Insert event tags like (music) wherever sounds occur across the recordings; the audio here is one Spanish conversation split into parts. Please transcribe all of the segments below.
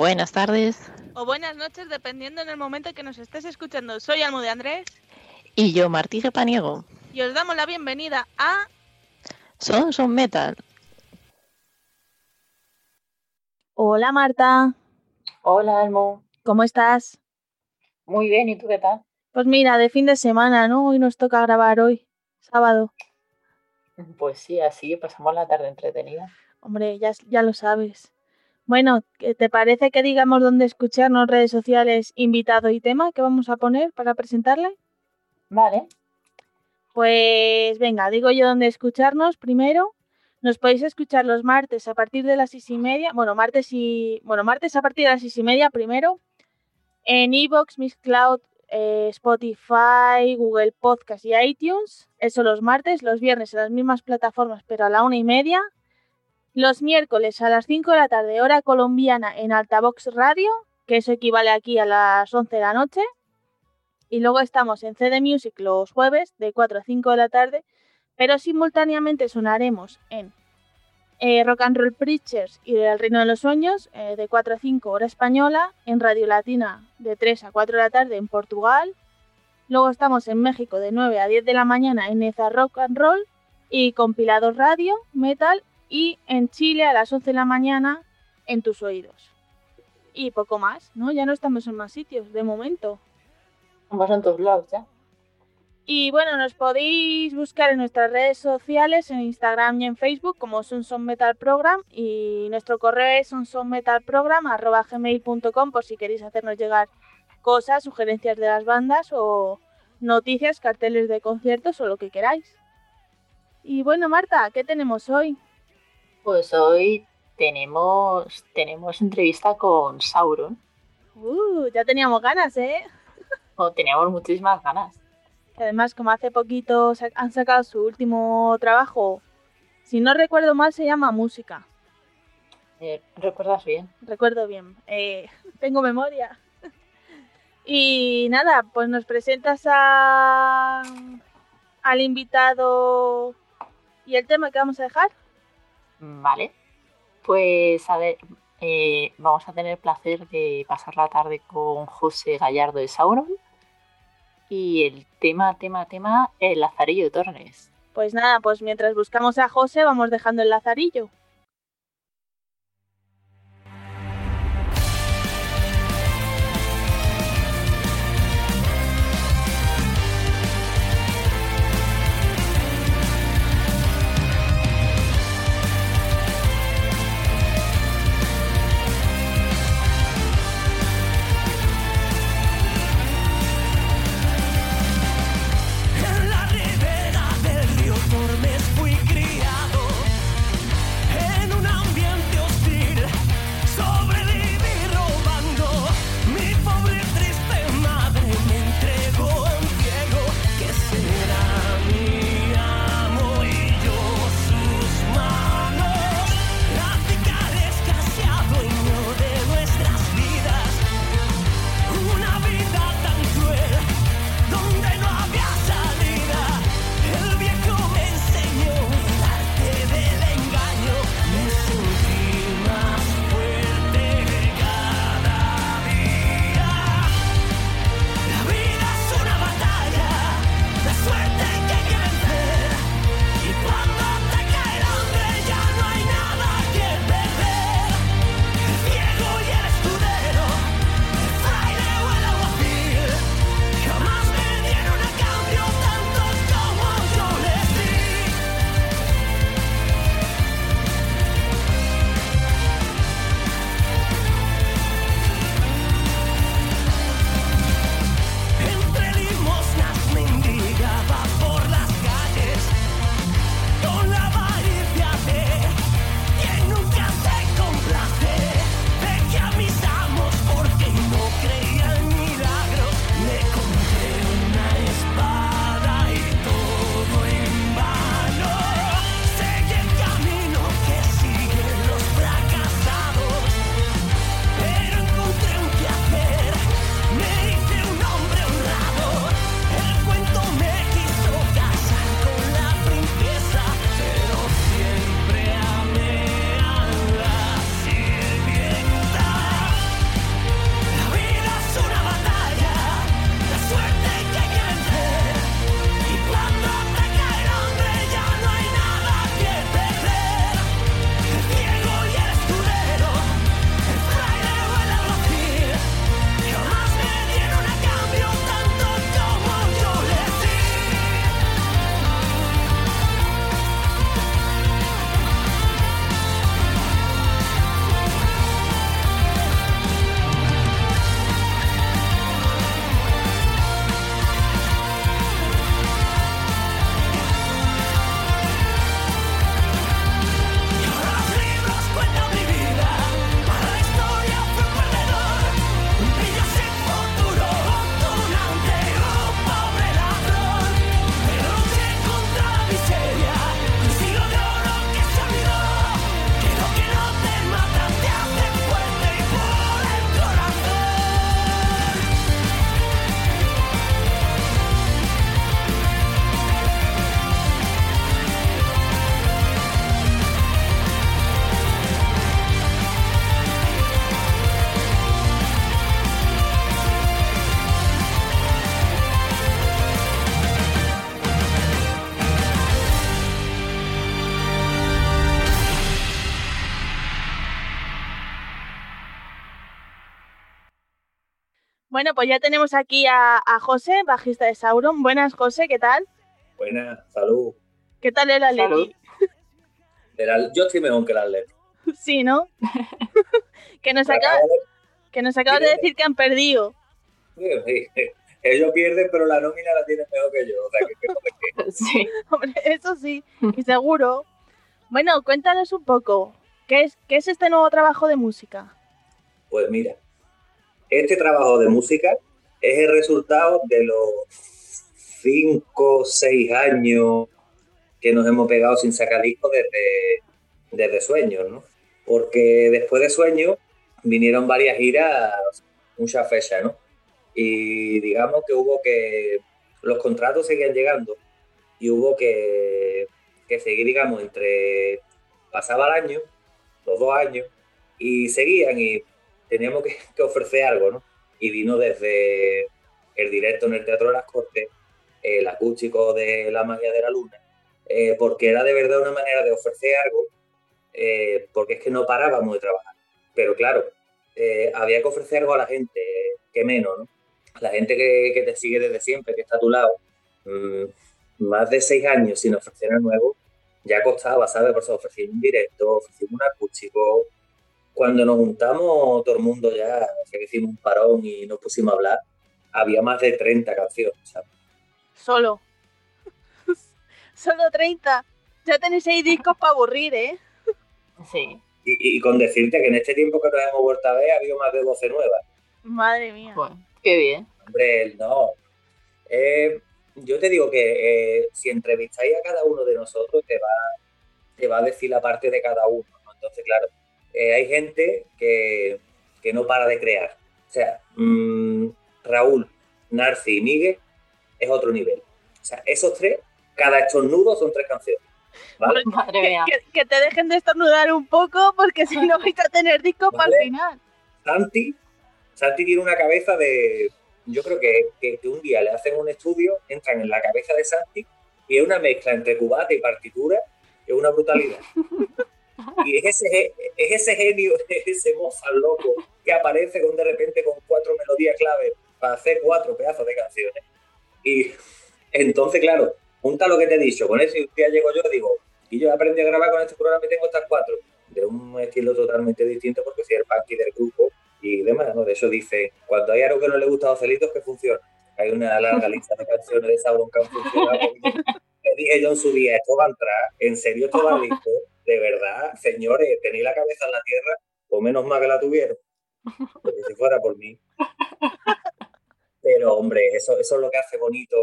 Buenas tardes. O buenas noches, dependiendo en el momento que nos estés escuchando. Soy Almo de Andrés. Y yo, Martí Paniego. Y os damos la bienvenida a... Son Son Metal. Hola Marta. Hola Almo. ¿Cómo estás? Muy bien, ¿y tú qué tal? Pues mira, de fin de semana, ¿no? Hoy nos toca grabar hoy, sábado. Pues sí, así pasamos la tarde entretenida. Hombre, ya, ya lo sabes. Bueno, ¿te parece que digamos dónde escucharnos, redes sociales, invitado y tema que vamos a poner para presentarle? Vale. Pues venga, digo yo dónde escucharnos primero. Nos podéis escuchar los martes a partir de las seis y media. Bueno, martes y. Bueno, martes a partir de las seis y media primero. En Evox, Miss Cloud, eh, Spotify, Google Podcast y iTunes. Eso los martes, los viernes en las mismas plataformas, pero a la una y media. Los miércoles a las 5 de la tarde, hora colombiana, en Altavox Radio, que eso equivale aquí a las 11 de la noche. Y luego estamos en CD Music los jueves, de 4 a 5 de la tarde, pero simultáneamente sonaremos en eh, Rock and Roll Preachers y El Reino de los Sueños, eh, de 4 a 5 hora española, en Radio Latina, de 3 a 4 de la tarde, en Portugal. Luego estamos en México, de 9 a 10 de la mañana, en Eza Rock and Roll y Compilados Radio, Metal y en Chile a las 11 de la mañana en tus oídos. Y poco más, ¿no? Ya no estamos en más sitios, de momento. Vamos en todos lados ya. Y bueno, nos podéis buscar en nuestras redes sociales, en Instagram y en Facebook como Sunson Metal Program y nuestro correo es sunsonmetalprogram.gmail.com por si queréis hacernos llegar cosas, sugerencias de las bandas o noticias, carteles de conciertos o lo que queráis. Y bueno, Marta, ¿qué tenemos hoy? Pues hoy tenemos, tenemos entrevista con Sauron. Uh, ya teníamos ganas, ¿eh? O teníamos muchísimas ganas. Además, como hace poquito han sacado su último trabajo, si no recuerdo mal, se llama Música. Eh, ¿Recuerdas bien? Recuerdo bien. Eh, (laughs) tengo memoria. (laughs) y nada, pues nos presentas a, al invitado y el tema que vamos a dejar. Vale. Pues a ver, eh, vamos a tener el placer de pasar la tarde con José Gallardo de Sauron. Y el tema, tema, tema, el Lazarillo de Tornes. Pues nada, pues mientras buscamos a José, vamos dejando el Lazarillo. Bueno, pues ya tenemos aquí a, a José, bajista de Sauron. Buenas, José, ¿qué tal? Buenas, salud. ¿Qué tal el Atleti? Al- yo estoy mejor que el Atlético. (laughs) Sí, ¿no? (laughs) que, nos Me acaba- acabo de- que nos acabas de decir que han perdido. Sí, sí. (laughs) Ellos pierden, pero la nómina la tienen mejor que yo. O sea, que. Sí. Hombre, eso sí, y seguro. Bueno, cuéntanos un poco. ¿Qué es, ¿Qué es este nuevo trabajo de música? Pues mira, este trabajo de música es el resultado de los cinco, seis años que nos hemos pegado sin sacar discos desde, desde Sueños, ¿no? Porque después de Sueños vinieron varias giras, muchas fechas, ¿no? Y digamos que hubo que, los contratos seguían llegando y hubo que, que seguir, digamos, entre, pasaba el año, los dos años, y seguían y teníamos (laughs) que, ofrecer algo, ¿no? Y vino desde el directo en el Teatro de las Cortes, el acústico de La Magia de la Luna, eh, porque era de verdad una manera de ofrecer algo, eh, porque es que no parábamos de trabajar. Pero claro, eh, había que ofrecer algo a la gente, que menos, ¿no? La gente que, te sigue desde siempre, que está a tu lado, mm, más de seis años sin ofrecer algo nuevo, ya costaba, ¿sabes? Por eso ofrecimos un directo, ofrecimos un acústico, cuando nos juntamos todo el mundo ya, o sea, que hicimos un parón y nos pusimos a hablar, había más de 30 canciones, ¿sabes? Solo. (laughs) Solo 30. Ya tenéis seis discos para aburrir, ¿eh? Sí. Y, y con decirte que en este tiempo que nos hemos vuelto a ver, ha habido más de 12 nuevas. Madre mía. Bueno, qué bien. Hombre, no. Eh, yo te digo que eh, si entrevistáis a cada uno de nosotros, te va, te va a decir la parte de cada uno. ¿no? Entonces, claro, eh, hay gente que, que no para de crear. O sea, mm, Raúl, Narci y Miguel es otro nivel. O sea, esos tres, cada estornudo son tres canciones. ¿Vale? Madre Que, mía. que- que te dejen de estornudar un poco porque si no vais a tener discos para Vale. el final. Santi, Santi tiene una cabeza de. Yo creo que, que- que un día le hacen un estudio, entran en la cabeza de Santi y es una mezcla entre cubata y partitura, que es una brutalidad. (laughs) (laughs) Y es ese, es ese genio, (laughs) es ese Mozart loco que aparece con de repente con cuatro melodías clave para hacer cuatro pedazos de canciones. Y entonces, claro, junta lo que te he dicho, con eso y un día llego yo y digo, y yo aprendí a grabar con este programa y tengo estas cuatro, de un estilo totalmente distinto porque soy el punky del grupo y demás, ¿no? De eso dice, cuando hay algo que no le gusta a Ocelitos, que funciona. Hay una larga lista de canciones de Sauron que han funcionado. (laughs) Le dije yo en su día, esto va a entrar, en serio esto va (laughs) listo, de verdad, señores, tenéis la cabeza en la tierra, o menos mal que la tuvieron, porque si fuera por mí. Pero hombre, eso, eso es lo que hace bonito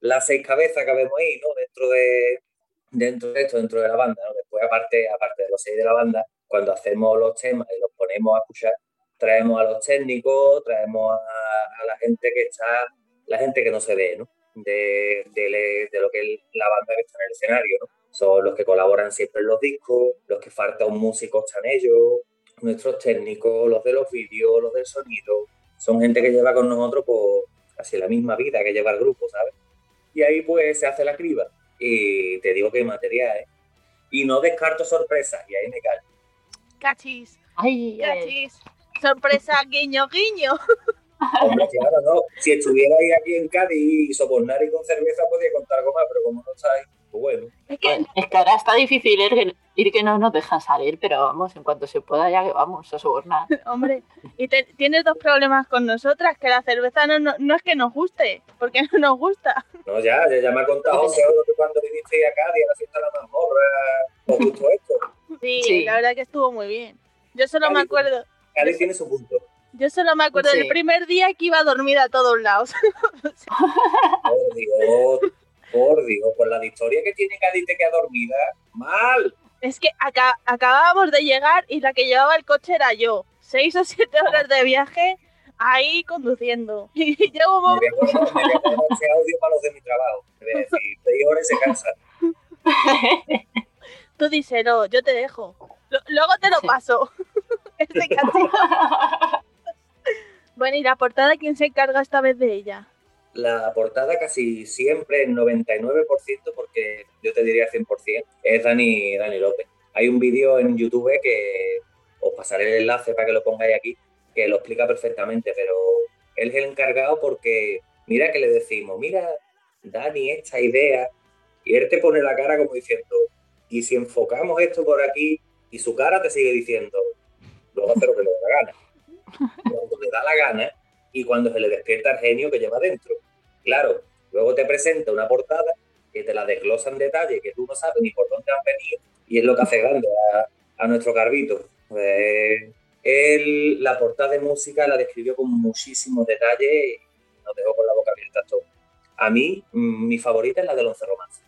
las seis cabezas que vemos ahí, ¿no? Dentro de, dentro de esto, dentro de la banda, ¿no? Después, aparte, aparte de los seis de la banda, cuando hacemos los temas y los ponemos a escuchar, traemos a los técnicos, traemos a, a la gente que está, la gente que no se ve, ¿no? De, de, de lo que es la banda que está en el escenario, ¿no? Son los que colaboran siempre en los discos, los que falta un músico están ellos, nuestros técnicos, los de los vídeos, los del sonido, son gente que lleva con nosotros por casi la misma vida que lleva el grupo, ¿sabes? Y ahí pues se hace la criba. Y te digo que hay material, ¿eh? Y no descarto sorpresas, y ahí me callo. Cachis, ay. cachis. Sorpresa, guiño, guiño. (laughs) Hombre, (laughs) claro, no. Si estuvierais aquí en Cádiz y sobornar y con cerveza podía contar algo más, pero como no estáis, pues bueno. Es que Bueno, es que ahora está difícil ir que, ir que no nos dejan salir, pero vamos, en cuanto se pueda ya que vamos a sobornar. (laughs) Hombre, y te- tienes dos problemas con nosotras, que la cerveza no, no, no es que nos guste, porque no nos gusta. No, ya, ya, ya me ha contado José que cuando vinisteis a Cádiz a la fiesta de la mazmorra, os gustó esto. Sí, Sí. la verdad que estuvo muy bien. Yo solo me acuerdo, Cádiz tiene su punto. Yo solo me acuerdo Sí. del primer día que iba dormida a todos lados. (laughs) Por Dios, por Dios, por la historia que tiene Cádiz te queda dormida, mal. Es que aca- acabábamos de llegar y la que llevaba el coche era yo. Seis o siete horas de viaje ahí conduciendo. (laughs) Y llegó un Me voy a a ese audio para los de mi trabajo. Me voy a decir, seis horas se cansa. (laughs) Tú díselo, yo te dejo. Luego te lo Sí. paso. Este cachito. Bueno, ¿y la portada quién se encarga esta vez de ella? La portada casi siempre, el 99%, porque yo te diría 100%, es Dani, Dani López. Hay un vídeo en YouTube que os pasaré el enlace para que lo pongáis aquí, que lo explica perfectamente, pero él es el encargado porque mira que le decimos, mira, Dani, esta idea, y él te pone la cara como diciendo, y si enfocamos esto por aquí, y su cara te sigue diciendo, luego hace lo que le da la gana. Cuando le da la gana y cuando se le despierta el genio que lleva dentro. Claro, luego te presenta una portada que te la desglosa en detalle, que tú no sabes ni por dónde han venido, y es lo que hace grande a, nuestro Carvito. Él la portada de música la describió con muchísimos detalles y nos dejó con la boca abierta todo. A mí, mm, mi favorita es la del Once Romance.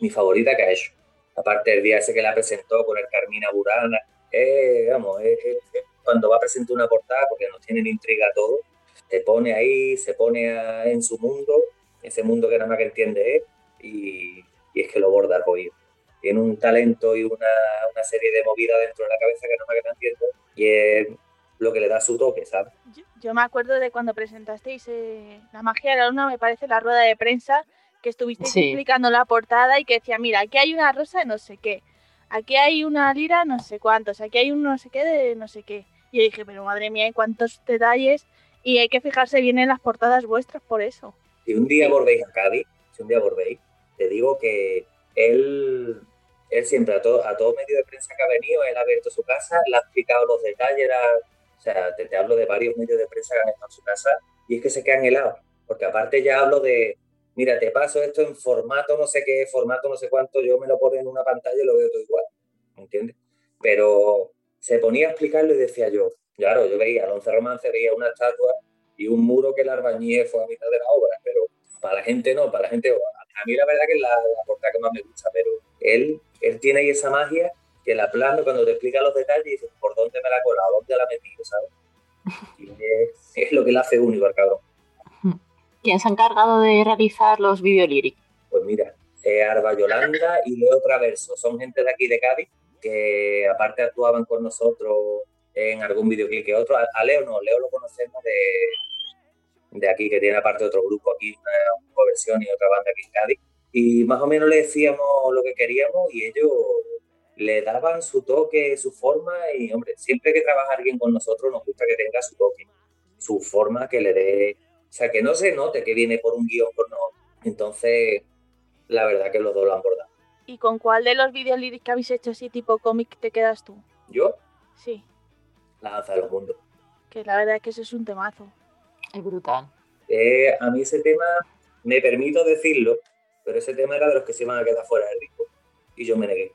Mi favorita que ha hecho. Aparte del día ese que la presentó con el Carmina Burana. Eh, vamos, cuando va a presentar una portada, porque nos tienen intriga todo, se pone ahí, se pone en su mundo, ese mundo que nada más que entiende él, y, es que lo borda el pollo. Tiene un talento y una, serie de movidas dentro de la cabeza que nada más que no entiendo, y es lo que le da su toque, ¿sabes? Yo, me acuerdo de cuando presentasteis eh, La magia de la luna, me parece la rueda de prensa, que estuvisteis explicando la portada y que decía, mira, aquí hay una rosa de no sé qué, aquí hay una lira no sé cuántos, aquí hay un no sé qué de no sé qué. Y yo dije, pero madre mía, hay cuántos detalles y hay que fijarse bien en las portadas vuestras por eso. Si un día volvéis a Cádiz, si un día volvéis, te digo que él, él siempre a todo, a todo medio de prensa que ha venido, él ha abierto su casa, le ha explicado los detalles, o sea, te, te, hablo de varios medios de prensa que han estado en su casa y es que se quedan helados, porque aparte ya hablo de, mira, te paso esto en formato no sé qué, formato no sé cuánto, yo me lo pongo en una pantalla y lo veo todo igual, ¿me entiendes? Pero se ponía a explicarlo y decía yo, claro, yo veía al once romance, veía una estatua y un muro que el arbañé fue a mitad de la obra, pero para la gente no, para la gente, a mí la verdad que es la, la portada que más me gusta, pero él, él tiene ahí esa magia que la plasma cuando te explica los detalles y dices, ¿por dónde me la ha colado? ¿Dónde la ha metido? ¿Sabes? (laughs) Y es, lo que le hace único al cabrón. ¿Quién se ha encargado de realizar los videolíricos? Pues mira, eh, Arba Yolanda y Leo Traverso, son gente de aquí de Cádiz que aparte actuaban con nosotros en algún videoclip que otro. A, Leo no, Leo lo conocemos de, de aquí, que tiene aparte otro grupo aquí, una, versión y otra banda aquí en Cádiz. Y más o menos le decíamos lo que queríamos y ellos le daban su toque, su forma y, hombre, siempre que trabaja alguien con nosotros nos gusta que tenga su toque, su forma que le dé, o sea, que no se note que viene por un guion por nosotros. Entonces, la verdad que los dos lo han bordado. ¿Y con cuál de los videos que habéis hecho así tipo cómic te quedas tú? ¿Yo? Sí. La danza de los mundos. Que la verdad es que eso es un temazo. Es brutal. Eh, a mí ese tema, me permito decirlo, pero ese tema era de los que se iban a quedar fuera del disco. Y yo me negué.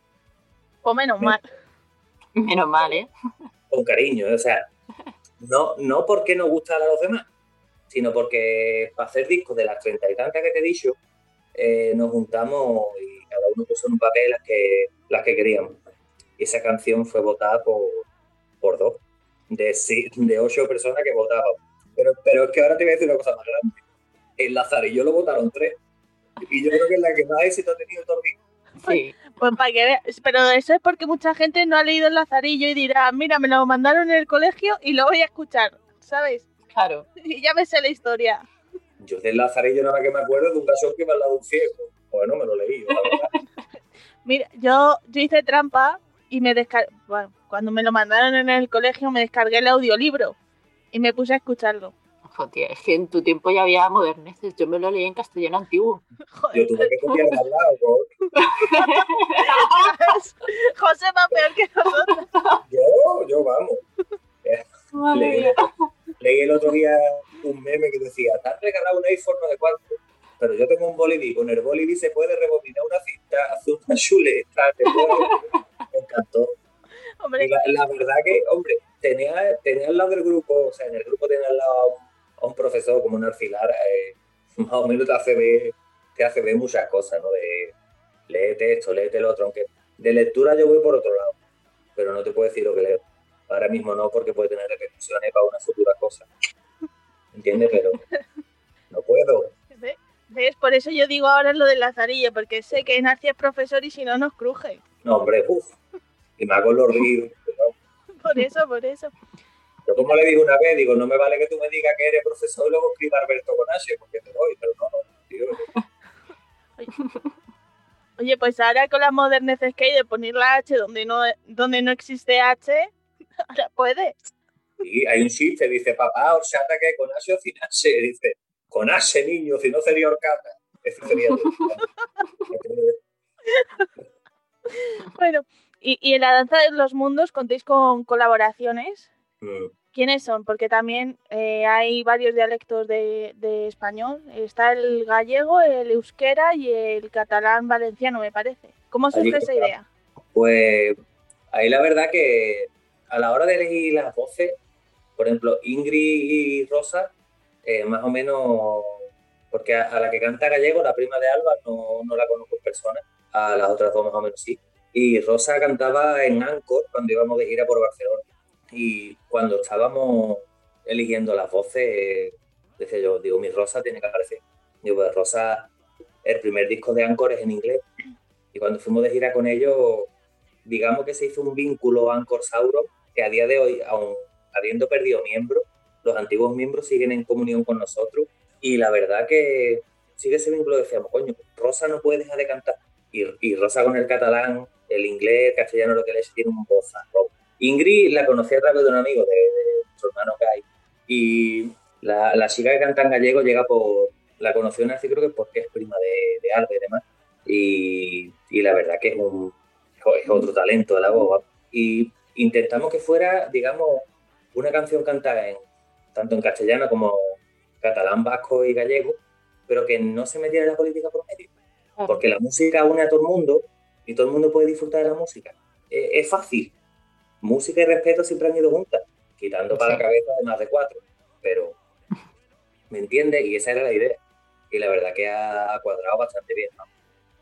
O menos mal. (laughs) Menos mal, ¿eh? Con cariño, o sea, no, no porque nos gustan a los demás, sino porque para hacer discos de las treinta y tantas que te he dicho, eh, nos juntamos y cada uno puso en un papel las que, las que queríamos. Y esa canción fue votada por, por dos, de, de ocho personas que votaban. Pero, pero es que ahora te voy a decir una cosa más grande. El Lazarillo lo votaron tres. Y yo creo que es la que más éxito ha tenido Torbi. Sí. Pues para que veas, pero eso es porque mucha gente no ha leído el Lazarillo y dirá, mira, me lo mandaron en el colegio y lo voy a escuchar, ¿sabes? Claro. (laughs) Y ya me sé la historia. Yo del Lazarillo nada más que me acuerdo de un cachorro que me ha dado un ciego. Bueno, me lo leí, la verdad. (laughs) Mira, yo, yo hice trampa y me descargué, bueno, cuando me lo mandaron en el colegio me descargué el audiolibro y me puse a escucharlo. Joder, es que en tu tiempo ya había moderneces, yo me lo leí en castellano antiguo. Yo tuve que copiar al lado, (laughs) José va peor que nosotros. Yo, yo vamos. Leí, leí, el otro día un meme que decía, te han regalado un iPhone no de cuánto, pero yo tengo un boliví, con el boliví se puede rebobinar una cinta, hacer una chuleta, me encantó. la, verdad que, hombre, tenía, tenía al lado del grupo, o sea, en el grupo tenía al lado a un, profesor como un alfilar, eh, más o menos te hace ver, te hace ver muchas cosas, ¿no? De léete esto, léete el otro, aunque de lectura yo voy por otro lado, pero no te puedo decir lo que leo. Ahora mismo no, porque puede tener repercusiones para una futura cosa. ¿Entiendes? Pero no puedo. ¿Ves? Por eso yo digo ahora lo del Lazarillo, porque sé que Narci es profesor y si no nos cruje. No, hombre, uff. Y me hago los ríos. Por eso, por eso. Yo como le digo una vez, digo, no me vale que tú me digas que eres profesor y luego escriba Alberto con H, porque te doy, pero no, no, tío. (laughs) Oye, pues ahora con las moderneces que hay de poner la H donde no, donde no existe H, (laughs) ahora puedes. Y hay un chiste, dice, papá, horchata que con ase o sin ase. (laughs) Dice, con ase, niño, si no sería horcata. Eso sería... (laughs) Bueno, y, y en la danza de los mundos contéis con colaboraciones. Mm. ¿Quiénes son? Porque también eh, hay varios dialectos de, de español. Está el gallego, el euskera y el catalán valenciano, me parece. ¿Cómo surge esa idea? Pues ahí la verdad que a la hora de elegir las voces, por ejemplo, Ingrid y Rosa, eh, más o menos, porque a, a la que canta gallego, la prima de Alba, no, no la conozco en persona, a las otras dos más o menos sí. Y Rosa cantaba en Anchor cuando íbamos de gira por Barcelona. Y cuando estábamos eligiendo las voces, decía yo, digo, mi Rosa tiene que aparecer. Digo, pues Rosa, el primer disco de Anchor es en inglés. Y cuando fuimos de gira con ellos, digamos que se hizo un vínculo Anchor Sauron, que a día de hoy, aun habiendo perdido miembros, los antiguos miembros siguen en comunión con nosotros. Y la verdad que sigue ese vínculo, decíamos, coño, Rosa no puede dejar de cantar. Y, y Rosa con el catalán, el inglés, el castellano, lo que le tiene un bozarrón. Ingrid la conocí a través de un amigo de, de nuestro hermano Kai. Y la, la chica que canta en gallego llega por. La conoció en creo que porque es prima de, de Alba y demás. Y, y la verdad que es, un, es otro talento de la voz. Y intentamos que fuera, digamos, una canción cantada en, tanto en castellano como catalán, vasco y gallego, pero que no se metiera en la política por medio. Porque la música une a todo el mundo y todo el mundo puede disfrutar de la música. Es, es fácil. Música y respeto siempre han ido juntas, quitando para la cabeza de más de cuatro. Pero, ¿me entiendes? Y esa era la idea. Y la verdad que ha cuadrado bastante bien. ¿no?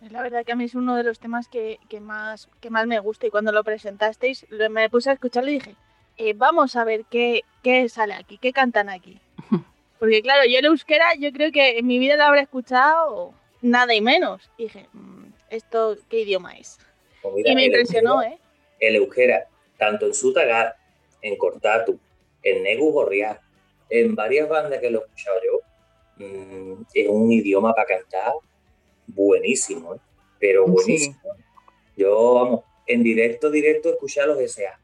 La verdad que a mí es uno de los temas que, que más, que más me gusta y cuando lo presentasteis me puse a escucharlo y dije, eh, vamos a ver qué, qué sale aquí, qué cantan aquí. (laughs) Porque claro, yo el euskera yo creo que en mi vida lo habré escuchado nada y menos. Y dije, "Mm, ¿esto qué idioma es? Pues mira, Y me el impresionó, euskera- ¿eh? El euskera, tanto en Sutagar, en Cortatu, en Negu Gorriak, en varias bandas que lo he escuchado yo, mm, es un idioma para cantar buenísimo, ¿eh? pero Sí. buenísimo. Yo, vamos, en directo, directo, escuché a los S.A.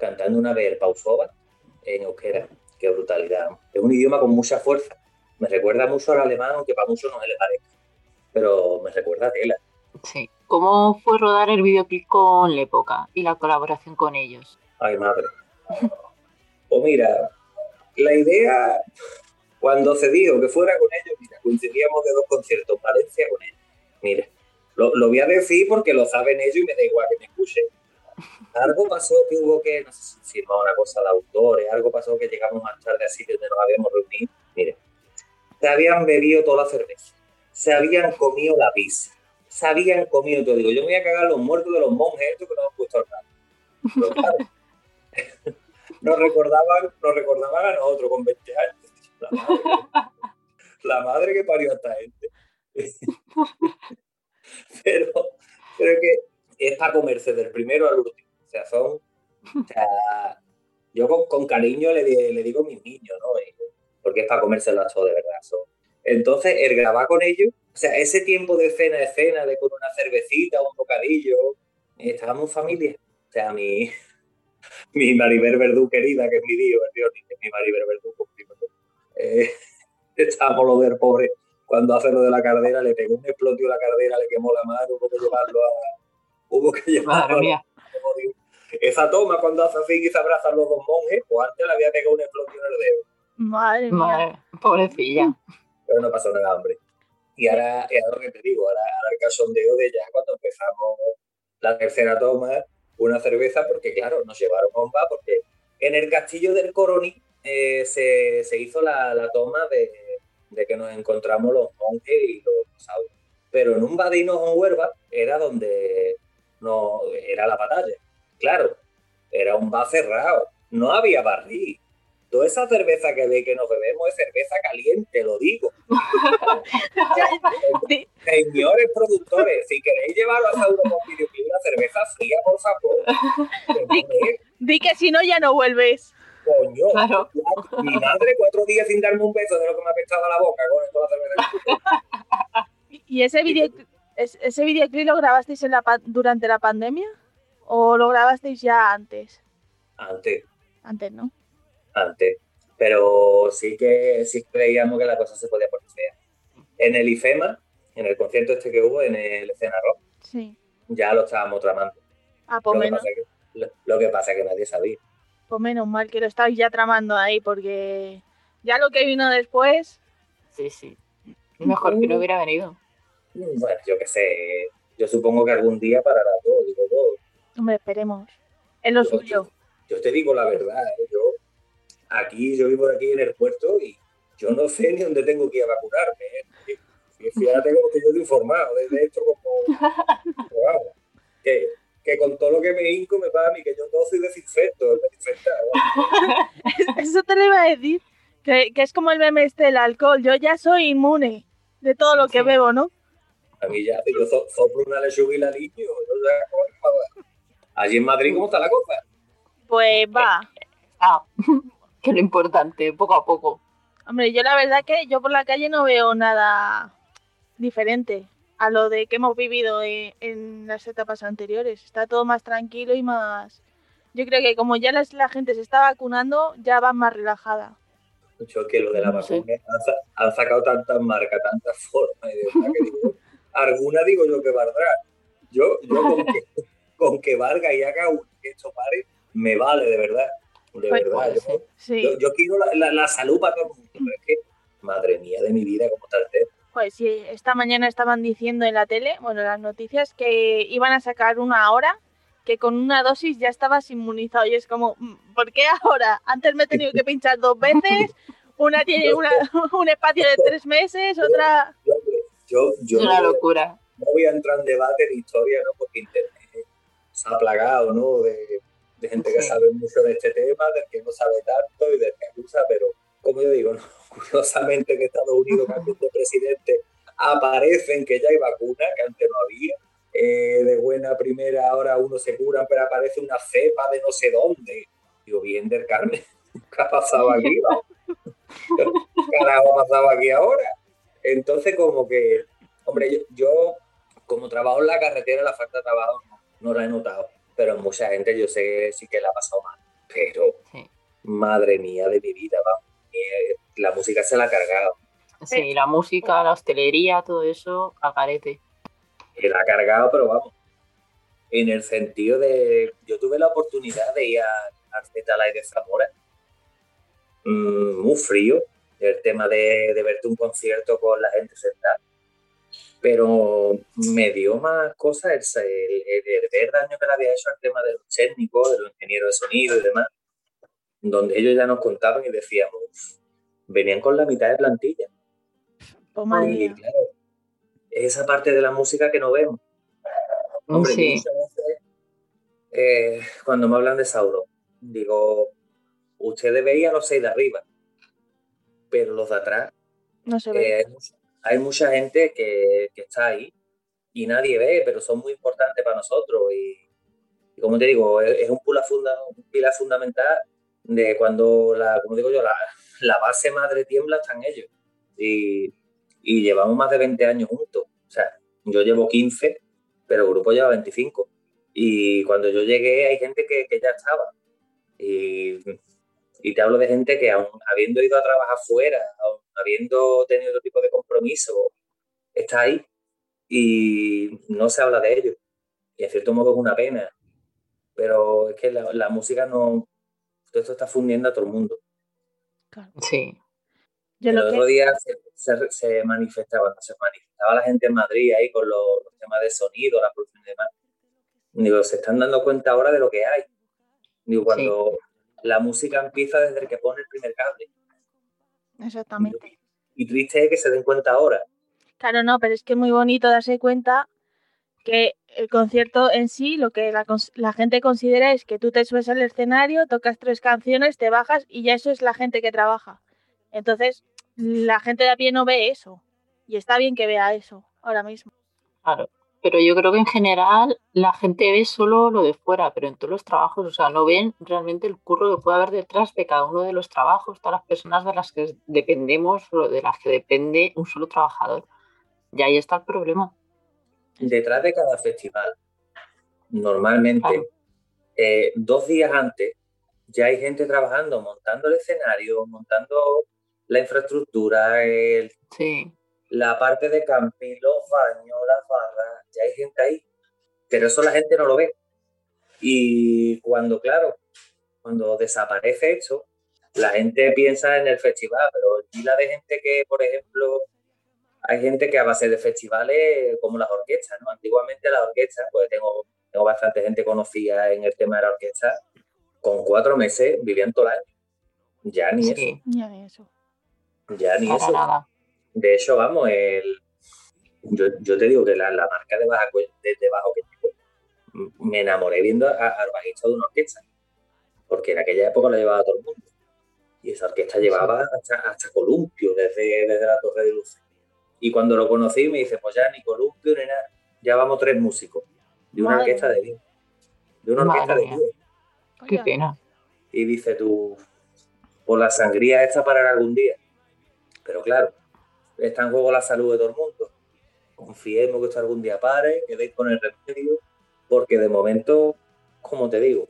cantando una vez el Pausova en euskera. Qué brutalidad. Es un idioma con mucha fuerza. Me recuerda mucho al alemán, aunque para muchos no se le parezca. Pero me recuerda a tela. Sí. ¿Cómo fue rodar el videoclip con la época y la colaboración con ellos? Ay, madre. (laughs) Pues mira, la idea, cuando se dijo que fuera con ellos, mira, coincidíamos de dos conciertos, en Valencia con ellos. Mira, lo, lo voy a decir porque lo saben ellos y me da igual que me escuchen. Algo pasó que hubo que, no sé si firmar una cosa de autores, algo pasó que llegamos más tarde así donde nos habíamos reunido. Mire, se habían bebido toda la cerveza, se habían comido la pizza, se habían comido todo. Digo, yo me voy a cagar los muertos de los monjes estos que no han puesto nada. Pero (laughs) nos recordaban, nos recordaban a nosotros con 20 años. La madre, la madre que parió a esta gente. (laughs) Pero, pero que es para comerse del primero al último. O sea, son. o sea, yo con, cariño le, di- le digo mis niños, ¿no? Y- porque es para comérselo a de verdad. son. Entonces, el grabar con ellos, o sea, ese tiempo de cena, de cena, de con una cervecita, un bocadillo, estábamos familia. O sea, mi, (laughs) mi Maribel Verdú querida, que es mi tío, el tío, que es mi Maribel Verdú, eh, (laughs) estábamos los del pobre cuando hace lo de la cardera, le pegó un explotio a la cardera, le quemó la mano, hubo que llevarlo a. Hubo que mía. Esa toma cuando hace así y se abrazan los dos monjes, pues antes le había pegado un explotio en el dedo, Madre mía. Madre, pobrecilla. pero no pasó nada, hombre. Y ahora es lo que te digo, ahora, ahora el cachondeo de ya cuando empezamos la tercera toma, una cerveza, porque claro, nos llevaron a un bar, porque en el castillo del Coroni eh, se, se hizo la, la toma de, de que nos encontramos los monjes y los sauros. Pero en un Hinojo en Huelva era donde no era la batalla. Claro, era un bar cerrado, no había barril. Toda esa cerveza que ve que nos bebemos es cerveza caliente, lo digo. (laughs) Señores productores, si queréis llevarlo a Sauro con videoclip, una cerveza fría, por favor. Di que si no ya no vuelves. Coño, Claro. mi madre cuatro días sin darme un beso de lo que me apestaba la boca con toda la cerveza. ¿Y- (laughs) ¿Y ese video, es- ese videoclip lo grabasteis en la, durante la pandemia? ¿O lo grabasteis ya antes? Antes, Antes, ¿no? antes. Pero sí que sí creíamos que la cosa se podía poner fea. En el IFEMA, en el concierto este que hubo, en el escena rock, Sí. ya lo estábamos tramando. Ah, pues Lo que, menos, pasa que, lo, lo que pasa es que nadie sabía. pues menos mal que lo estáis ya tramando ahí, porque ya lo que vino después, Sí, sí. Mejor que no hubiera venido. Bueno, yo qué sé. Yo supongo que algún día parará todo, digo yo. hombre, esperemos. Es lo Yo- suyo. Yo te digo la verdad, ¿eh? yo aquí, yo vivo aquí en el puerto y yo no sé ni dónde tengo que ir a vacunarme. ¿eh? Fíjate como que yo estoy informado de, de esto como vamos, que, que con todo lo que me hinco me paga a mí, que yo todo soy desinfecto, desinfectado. (laughs) Eso te lo iba a decir, que, que es como el meme este del alcohol. Yo ya soy inmune de todo lo que Sí. bebo, ¿no? A mí ya, yo so- soplo una lechuga y la limpio. Allí en Madrid, ¿cómo está la cosa? Pues va. (laughs) Ah, (laughs) que lo importante, poco a poco. Hombre, yo la verdad que yo por la calle no veo nada diferente a lo de que hemos vivido en, en las etapas anteriores. Está todo más tranquilo y más... Yo creo que como ya las- la gente se está vacunando, ya va más relajada. Yo que lo de la vacuna han, sa- han sacado tantas marcas, tantas formas, y de verdad que digo, alguna digo yo que valdrá. Yo, yo con, que, (laughs) con que valga y haga un, esto pare, me vale de verdad. De Pues- verdad. Yo, Sí, yo, yo quiero la, la- la salud para todo el mundo, pero es que, madre mía de mi vida, cómo está el tema. pues sí, esta mañana estaban diciendo en la tele, bueno, las noticias, que iban a sacar una hora que con una dosis ya estabas inmunizado. Y es como, mm, ¿por qué ahora? Antes me he tenido que (laughs) pinchar dos veces, una tiene una, (laughs) un espacio de tres meses, otra... Yo, yo, yo Es una no, locura. no voy a entrar en debate de historia, ¿no? Porque Internet se ha plagado, ¿no? De, de gente que sabe mucho de este tema, del que no sabe tanto y del que acusa, pero como yo digo, ¿no? (laughs) curiosamente que Estados Unidos cambia de presidente, aparecen que ya hay vacuna, que antes no había. Eh, de buena primera, ahora uno se cura, pero aparece una cepa de no sé dónde. Digo, bien del Carmen, (laughs) ¿qué ha pasado aquí? ¿Qué (laughs) ha pasado aquí ahora? Entonces, como que, hombre, yo, yo, como trabajo en la carretera, la falta de trabajo no, no la he notado, pero mucha gente yo sé que sí que la ha pasado mal. Pero, Sí. madre mía de mi vida, vamos, eh, la música se la ha cargado. Sí, la música, la hostelería, todo eso, al garete. que la ha cargado, pero vamos. En el sentido de. Yo tuve la oportunidad de ir a Arcetalay de Zamora. Mm, muy frío. El tema de, de verte un concierto con la gente sentada. Pero me dio más cosas el, el, el ver daño que le había hecho al tema de los técnicos, de los ingenieros de sonido y demás. Donde ellos ya nos contaban y decíamos, "Uf, venían con la mitad de plantilla. Madre Y claro, esa parte de la música que no vemos. Hombre, Sí. muchas veces, eh, cuando me hablan de Sauron, digo, ustedes veían los seis de arriba, pero los de atrás, No se ve. eh, hay, mucha, hay mucha gente que, que está ahí y nadie ve, pero son muy importantes para nosotros. Y, y como te digo, es, es un, pula funda, un pilar fundamental de cuando, la, como digo yo, la, la base madre tiembla, están ellos. Y, y llevamos más de 20 años juntos. O sea, yo llevo 15, pero el grupo lleva 25. Y cuando yo llegué hay gente que, que ya estaba. Y, y te hablo de gente que aún habiendo ido a trabajar fuera, aún habiendo tenido otro tipo de compromiso, está ahí y no se habla de ello. Y en cierto modo es una pena. Pero es que la, la música no... Todo esto está fundiendo a todo el mundo. Claro. Sí. Yo el lo otro que... día se, se, se manifestaba, no se manifestaba la gente en Madrid ahí con los, los temas de sonido, la producción y demás. Digo, se están dando cuenta ahora de lo que hay. Digo, cuando la música empieza desde el que pone el primer cable. Exactamente. Y triste es que se den cuenta ahora. Claro, no, pero es que es muy bonito darse cuenta que el concierto en sí, lo que la, la gente considera es que tú te subes al escenario, tocas tres canciones, te bajas y ya eso es la gente que trabaja. Entonces, la gente de a pie no ve eso. Y está bien que vea eso ahora mismo. Claro. Pero yo creo que en general la gente ve solo lo de fuera, pero en todos los trabajos, o sea, no ven realmente el curro que puede haber detrás de cada uno de los trabajos, todas las personas de las que dependemos o de las que depende un solo trabajador. Y ahí está el problema. Detrás de cada festival, normalmente, Claro. eh, dos días antes ya hay gente trabajando, montando el escenario, montando la infraestructura, el, Sí. la parte de camping, los baños, las barras, ya hay gente ahí, pero eso la gente no lo ve. Y cuando, claro, cuando desaparece esto, la gente piensa en el festival, pero y la de gente que, por ejemplo, hay gente que a base de festivales, como las orquestas, ¿no? Antiguamente las orquestas, pues tengo, tengo bastante gente conocida en el tema de la orquesta, con cuatro meses vivían todo el año. Ya ni Sí, Ya ni eso. eso, ya ni eso. nada. De hecho, vamos, el, yo, yo te digo que la, la marca de, baja, de, de Bajo que llevo, me enamoré viendo a- al bajista de una orquesta, porque en aquella época lo llevaba todo el mundo. Y esa orquesta llevaba hasta, hasta columpio desde, desde la Torre de Luces. Y cuando lo conocí me dice, pues ya ni columpio ni nada, ya vamos tres músicos de una Madre orquesta de 10. De una orquesta Madre de mía. 10. Qué pena. Y dice tú, por la sangría esta parará algún día. Pero claro, está en juego la salud de todo el mundo. Confiemos que esto algún día pare, que deis con el remedio, porque de momento, como te digo,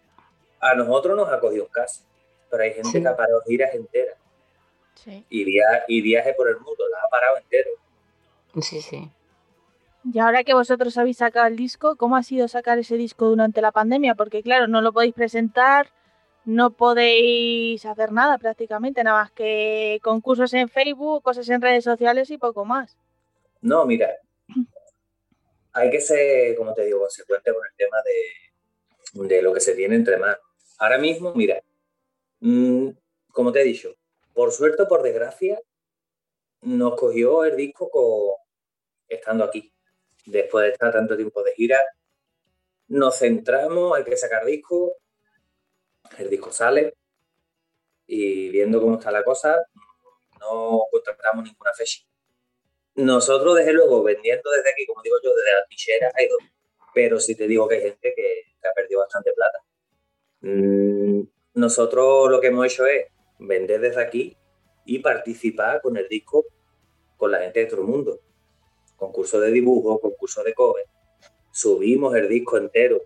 a nosotros nos ha cogido casa, pero hay gente Sí. que ha parado giras enteras Sí. y, via- y viaje por el mundo, las ha parado entero. Sí, sí. Y ahora que vosotros habéis sacado el disco, ¿cómo ha sido sacar ese disco durante la pandemia? Porque claro, no lo podéis presentar, no podéis hacer nada prácticamente, nada más que concursos en Facebook, cosas en redes sociales y poco más. No, mira, hay que ser, como te digo, consecuente con el tema de, de lo que se tiene entre manos. Ahora mismo, mira, mm, como te he dicho, por suerte por desgracia, nos cogió el disco estando aquí. Después de estar tanto tiempo de gira, nos centramos, hay que sacar disco, el disco sale y viendo cómo está la cosa, no contratamos ninguna fecha. Nosotros, desde luego, vendiendo desde aquí, como digo yo, desde la trinchera, hay dos. Pero sí te digo que hay gente que, que ha perdido bastante plata. Mm, nosotros lo que hemos hecho es vender desde aquí y participar con el disco con la gente de todo el mundo. Concurso de dibujo, concurso de cover. Subimos el disco entero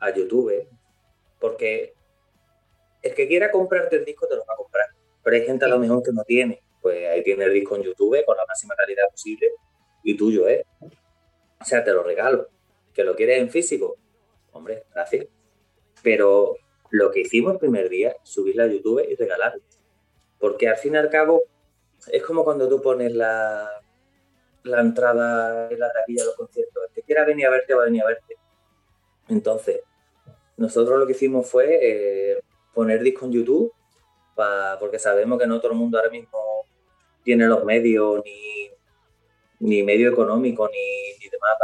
a YouTube, porque el que quiera comprarte el disco te lo va a comprar. Pero hay gente a lo mejor que no tiene. Pues ahí tiene el disco en YouTube con la máxima calidad posible y tuyo es. O sea, te lo regalo. ¿Que lo quieres en físico? Hombre, gracias. Pero lo que hicimos el primer día, subirla a YouTube y regalarlo. Porque al fin y al cabo, es como cuando tú pones la, la entrada en la taquilla de los conciertos. El que quiera venir a verte, va a venir a verte. Entonces, nosotros lo que hicimos fue eh, poner disco en YouTube, porque sabemos que no todo el mundo ahora mismo tiene los medios, ni, ni medio económico, ni, ni demás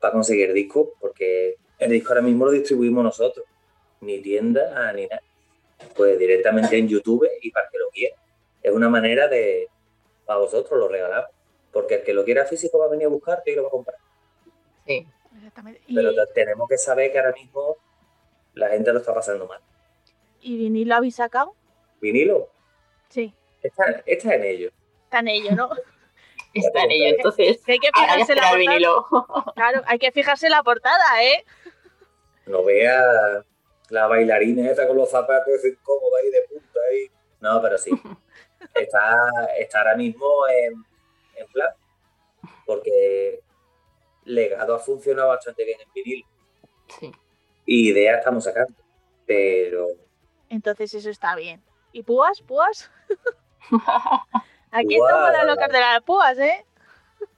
para conseguir discos, porque el disco ahora mismo lo distribuimos nosotros, ni tienda ni nada. Pues directamente en YouTube y para el que lo quiera. Es una manera de, para vosotros lo regalamos, porque el que lo quiera físico va a venir a buscarte y lo va a comprar. Sí. Exactamente. Pero te- tenemos que saber que ahora mismo la gente lo está pasando mal. ¿Y vinilo habéis sacado? Vinilo, Sí, está, está en ello. está en ello, ¿no? (laughs) Está en ello, entonces. Que hay que fijarse la portada. (laughs) Claro, hay que fijarse la portada, ¿eh? No vea la bailarina esa con los zapatos incómodos ahí de punta ahí. No, pero sí. (laughs) Está, está ahora mismo en, en plan. Porque legado ha funcionado bastante bien en vinilo. Sí. Y ideas estamos sacando. Pero Entonces eso está bien. ¿Y púas? ¿Púas? (laughs) Aquí estamos las locas de las púas, ¿eh?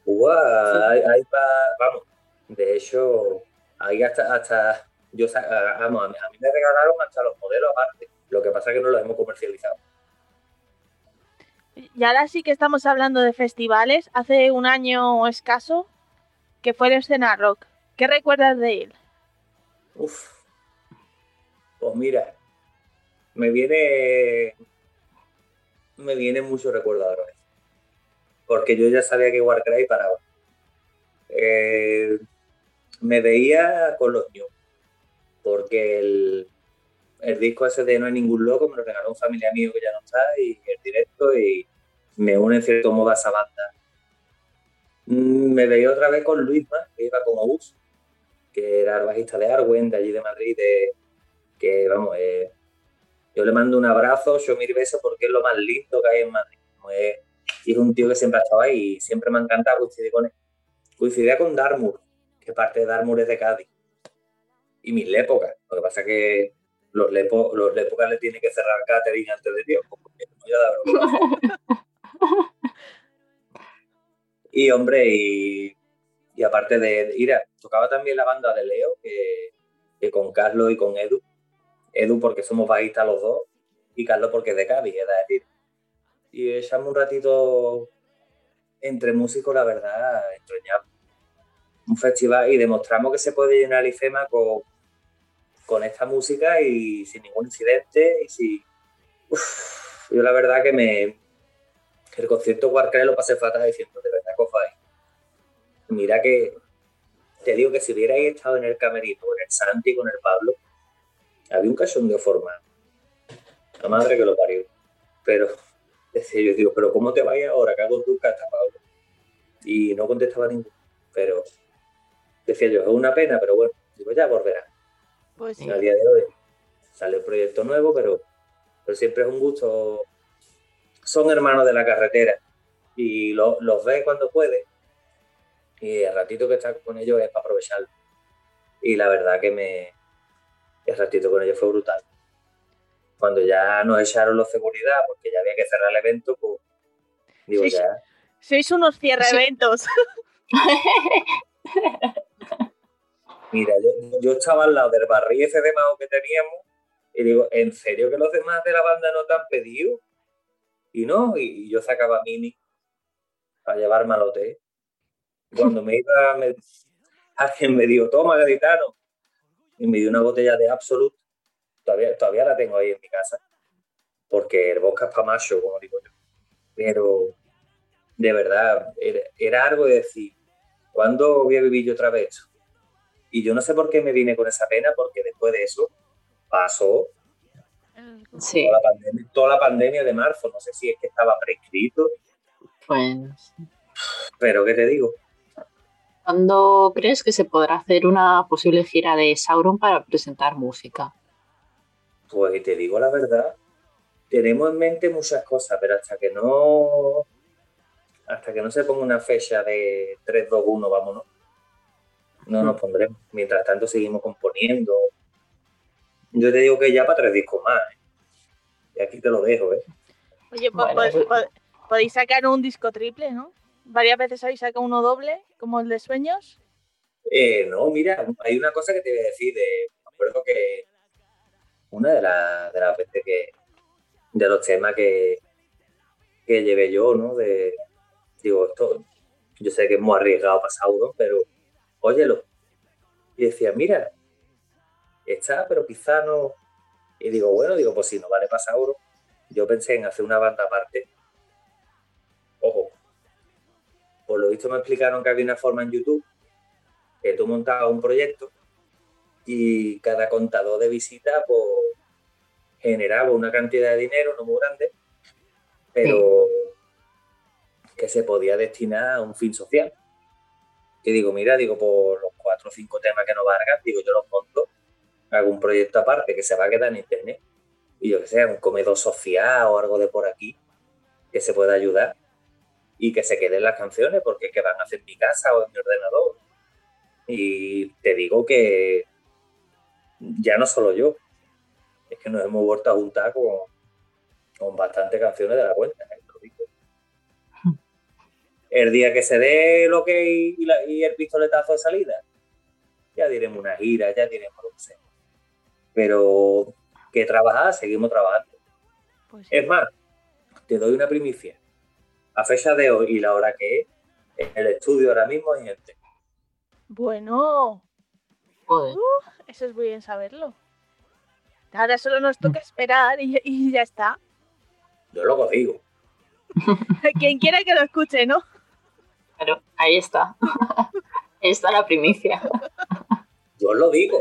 Ua, hay, hay pa- vamos, de hecho, hay hasta, hasta yo ah, vamos, a mí, a mí me regalaron hasta los modelos aparte. Lo que pasa es que no los hemos comercializado. Y ahora sí que estamos hablando de festivales. Hace un año escaso que fue el escena rock. ¿Qué recuerdas de él? Uf. Pues mira, me viene. Me viene mucho recuerdo. Porque yo ya sabía que Warcry paraba. Eh, me veía con los New. Porque el, el disco ese de No hay ningún loco me lo regaló un familia mío que ya no está y el directo y me une en cierto modo a esa banda. Mm, Me veía otra vez con Luisma, que iba con Obús que era el bajista de Arwen, de allí de Madrid, de- que vamos, eh, Yo le mando un abrazo, yo mil besos porque es lo más lindo que hay en Madrid. y es un tío que siempre ha estado ahí y siempre me ha encantado coincidir con él. Coincidía con Darmur, que parte de Darmur es de Cádiz. Y mis épocas. Lo que pasa es que los, lepo, los épocas le tiene que cerrar catering antes de tiempo. (laughs) y hombre, y, y aparte de Ira, tocaba también la banda de Leo, que, que con Carlos y con Edu Edu porque somos bajistas los dos y Carlos porque es de Cádiz, es decir. Y echamos un ratito entre músicos, la verdad, entrañable. Un festival y demostramos que se puede llenar el IFEMA con, con esta música y sin ningún incidente y si yo la verdad que me el concierto Warcraft lo pasé fatal diciendo de verdad cofai mira que te digo que si hubierais estado en el camerino con el Santi con el Pablo había un de forma. La madre que lo parió. Pero, decía yo, digo, pero ¿cómo te vayas ahora? ¿Qué hago tu casa, Pablo? Y no contestaba ninguno. Pero, decía yo, es una pena, pero bueno, digo, ya volverá. Pues sí. A día de hoy sale el proyecto nuevo, pero, pero siempre es un gusto. Son hermanos de la carretera y los ve cuando puede. Y el ratito que está con ellos es para aprovecharlo. Y la verdad que me, el ratito con ellos fue brutal. Cuando ya nos echaron los seguridad, porque ya había que cerrar el evento, pues digo sois, ya. Sois unos cierre eventos. (laughs) Mira, yo, estaba al lado del barril ese de mago que teníamos y digo, ¿en serio que los demás de la banda no te han pedido? Y no, y, yo sacaba Mini para llevarme al hotel. Cuando me iba, me, alguien me dijo, toma, gaditano, y me dio una botella de Absolute. Todavía, todavía la tengo ahí en mi casa, porque el vodka es para macho, como digo yo. Pero de verdad, era, algo de decir, ¿cuándo voy a vivir yo otra vez Y yo no sé por qué me vine con esa pena, porque después de eso pasó toda, la pandemia, toda la pandemia de marzo. No sé si es que estaba prescrito. Pues. Pero, ¿qué te digo? ¿Cuándo crees que se podrá hacer una posible gira de Sauron para presentar música? Pues te digo la verdad, tenemos en mente muchas cosas, pero hasta que no hasta que no se ponga una fecha de 3, 2, 1, vámonos, no nos pondremos. Mientras tanto seguimos componiendo. Yo te digo que ya para tres discos más. ¿eh? Y aquí te lo dejo, ¿eh? Oye, podéis sacar un disco triple, ¿no? Varias veces habéis sacado uno doble, como el de sueños. Eh, no, mira, hay una cosa que te voy a decir. De, me acuerdo que una de, de las veces que. de los temas que, que llevé yo, ¿no? De. Digo, esto. Yo sé que es muy arriesgado para Sauron, pero óyelo. Y decía, mira, está, pero quizá no. Y digo, bueno, digo, pues si no vale para Sauron. Yo pensé en hacer una banda aparte. Por lo visto me explicaron que había una forma en YouTube que tú montabas un proyecto y cada contador de visita pues, generaba una cantidad de dinero no muy grande, pero que se podía destinar a un fin social. Y digo, mira, digo, por los cuatro o cinco temas que nos valgan, digo, yo los monto, hago un proyecto aparte que se va a quedar en internet. Y yo que sé, un comedor social o algo de por aquí que se pueda ayudar y que se queden las canciones porque es que van a hacer en mi casa o en mi ordenador. Y te digo que ya no solo yo, es que nos hemos vuelto a juntar con, con bastantes canciones de la cuenta. ¿eh? El día que se dé lo que y, y, el pistoletazo de salida, ya diremos una gira, ya diremos lo que sea. Pero que trabajar, seguimos trabajando. Pues es más, te doy una primicia a fecha de hoy y la hora que es, en el estudio ahora mismo hay gente. Bueno, eso es muy bien saberlo. Ahora solo nos toca esperar y, ya está. Yo lo digo. (laughs) Quien quiera que lo escuche, ¿no? Pero ahí está. (laughs) ahí está la primicia. Yo lo digo.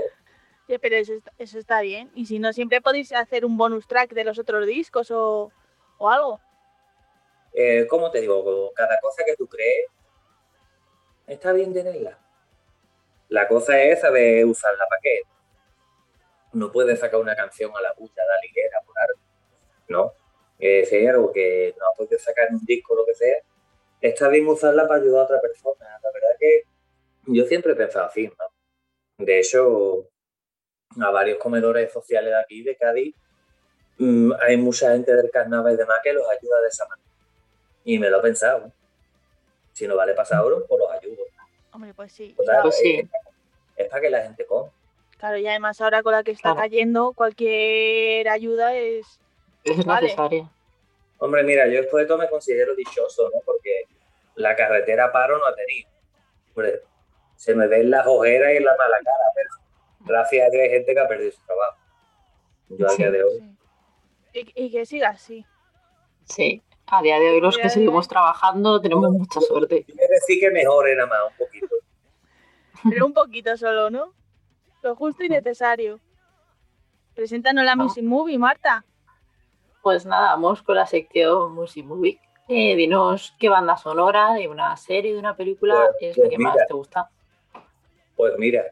pero eso está, eso está, bien. Y si no, siempre podéis hacer un bonus track de los otros discos o, o algo. Eh, ¿cómo te digo? Cada cosa que tú crees está bien tenerla. La cosa es saber usarla para qué. no puedes sacar una canción a la puta, la ligera, por algo. No. Eh, si hay algo que no puedes sacar en un disco lo que sea, está bien usarla para ayudar a otra persona. La verdad que yo siempre he pensado así, ¿no? De hecho, a varios comedores sociales de aquí, de Cádiz, mm, hay mucha gente del carnaval y demás que los ayuda de esa manera. Y me lo he pensado. Si no vale pasar oro, pues los ayudo. Hombre, pues sí. Pues sí. eh, es para que la gente coma. Claro, y además ahora con la que está Claro. cayendo, cualquier ayuda es... Es Vale. necesaria. Hombre, mira, yo después de todo me considero dichoso, ¿no? Porque la carretera paro no ha tenido. Hombre, se me ven las ojeras y la mala cara, pero gracias a Dios hay gente que ha perdido su trabajo. Yo a día de hoy. Y, y que siga así. Sí. A día de hoy los que seguimos trabajando tenemos mucha suerte. Me decir que mejore nada más un poquito. Pero un poquito solo, ¿no? Lo justo y necesario. Preséntanos la Ah. Music Movie, Marta. Pues nada, vamos con la sección Music Movie. Eh, dinos qué banda sonora de una serie, de una película Pues- es la pues que mira. más te gusta. Pues mira,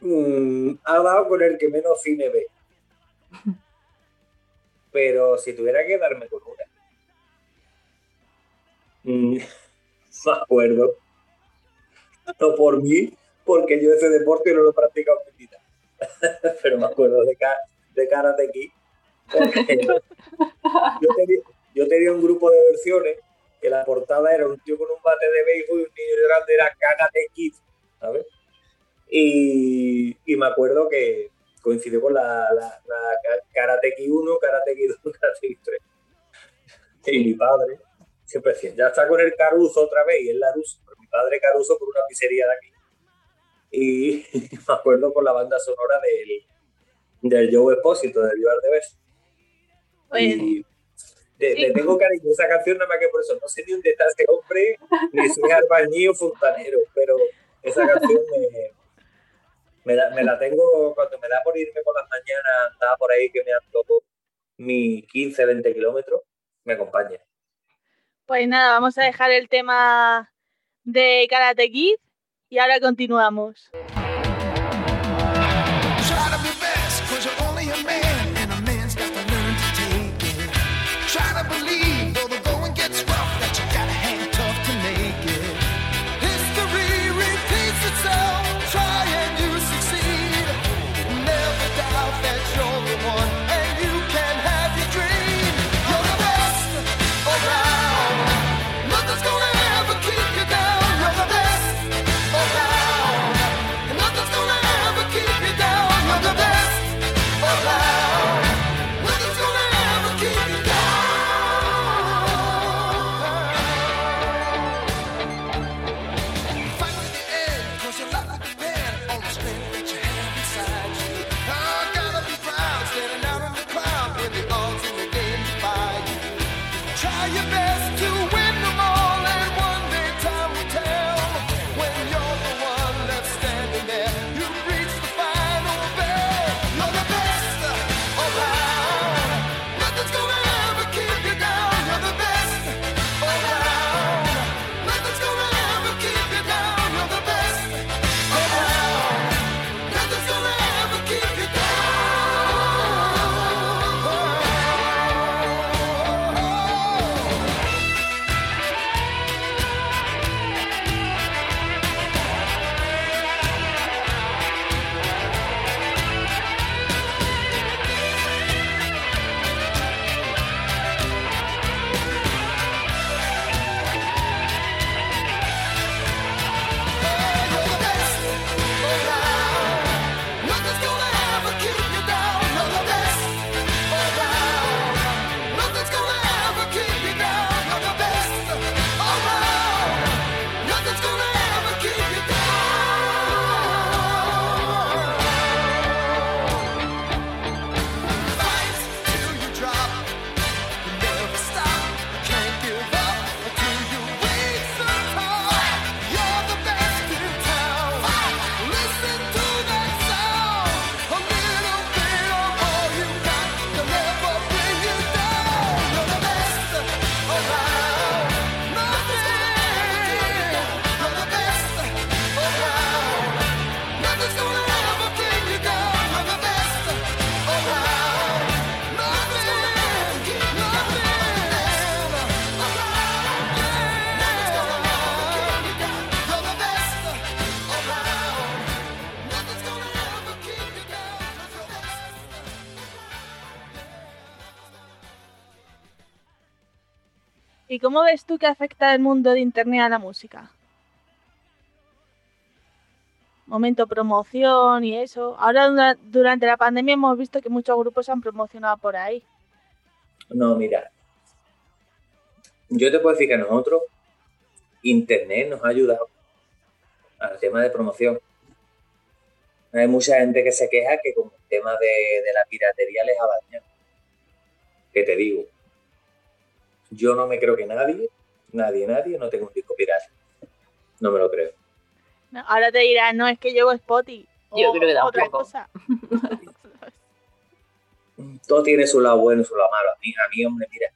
mm, ha dado con el que menos cine ve. (laughs) Pero si tuviera que darme con una, mm, (laughs) me acuerdo. No por mí, porque yo ese deporte no lo he practicado en mi vida. (laughs) Pero me acuerdo de, Ka- de Karate Kid. (laughs) yo, tenía, yo tenía un grupo de versiones que la portada era un tío con un bate de béisbol y un niño grande era Karate Kid, ¿sabes? Y, y me acuerdo que coincidió con la, la, la Ka- Karate Kid 1, Karate Kid 2, (laughs) Karate Kid 3. Y mi padre siempre decía, ya está con el Caruso otra vez, y el Laruso, pero mi padre Caruso por una pizzería de aquí. Y (laughs) me acuerdo con la banda sonora del, del Joe Espósito, del Violar de Beso. Pues, Y le, sí. le tengo cariño a esa canción nada más que por eso. No sé ni dónde está ese hombre, ni es (laughs) albañil o fontanero, pero esa canción me, me, la, me la tengo cuando me da por irme por las mañanas, andaba por ahí que me ando mis 15, 20 kilómetros, me acompaña. pues nada, vamos a dejar el tema de Karate Kid y ahora continuamos. Cómo ves tú que afecta el mundo de Internet a la música? Momento promoción y eso. Ahora dura- durante la pandemia hemos visto que muchos grupos se han promocionado por ahí. No, mira. Yo te puedo decir que a nosotros, Internet nos ha ayudado al tema de promoción. Hay mucha gente que se queja que con el tema de, la piratería les ha dañado. ¿Qué te digo? Yo no me creo que nadie, nadie, nadie no tenga un disco pirata. No me lo creo. No, Ahora te dirán, no, es que llevo Spotify. Yo creo que otra tampoco. cosa. (laughs) todo tiene su lado bueno y su lado malo. A mí, a mí, hombre, mira,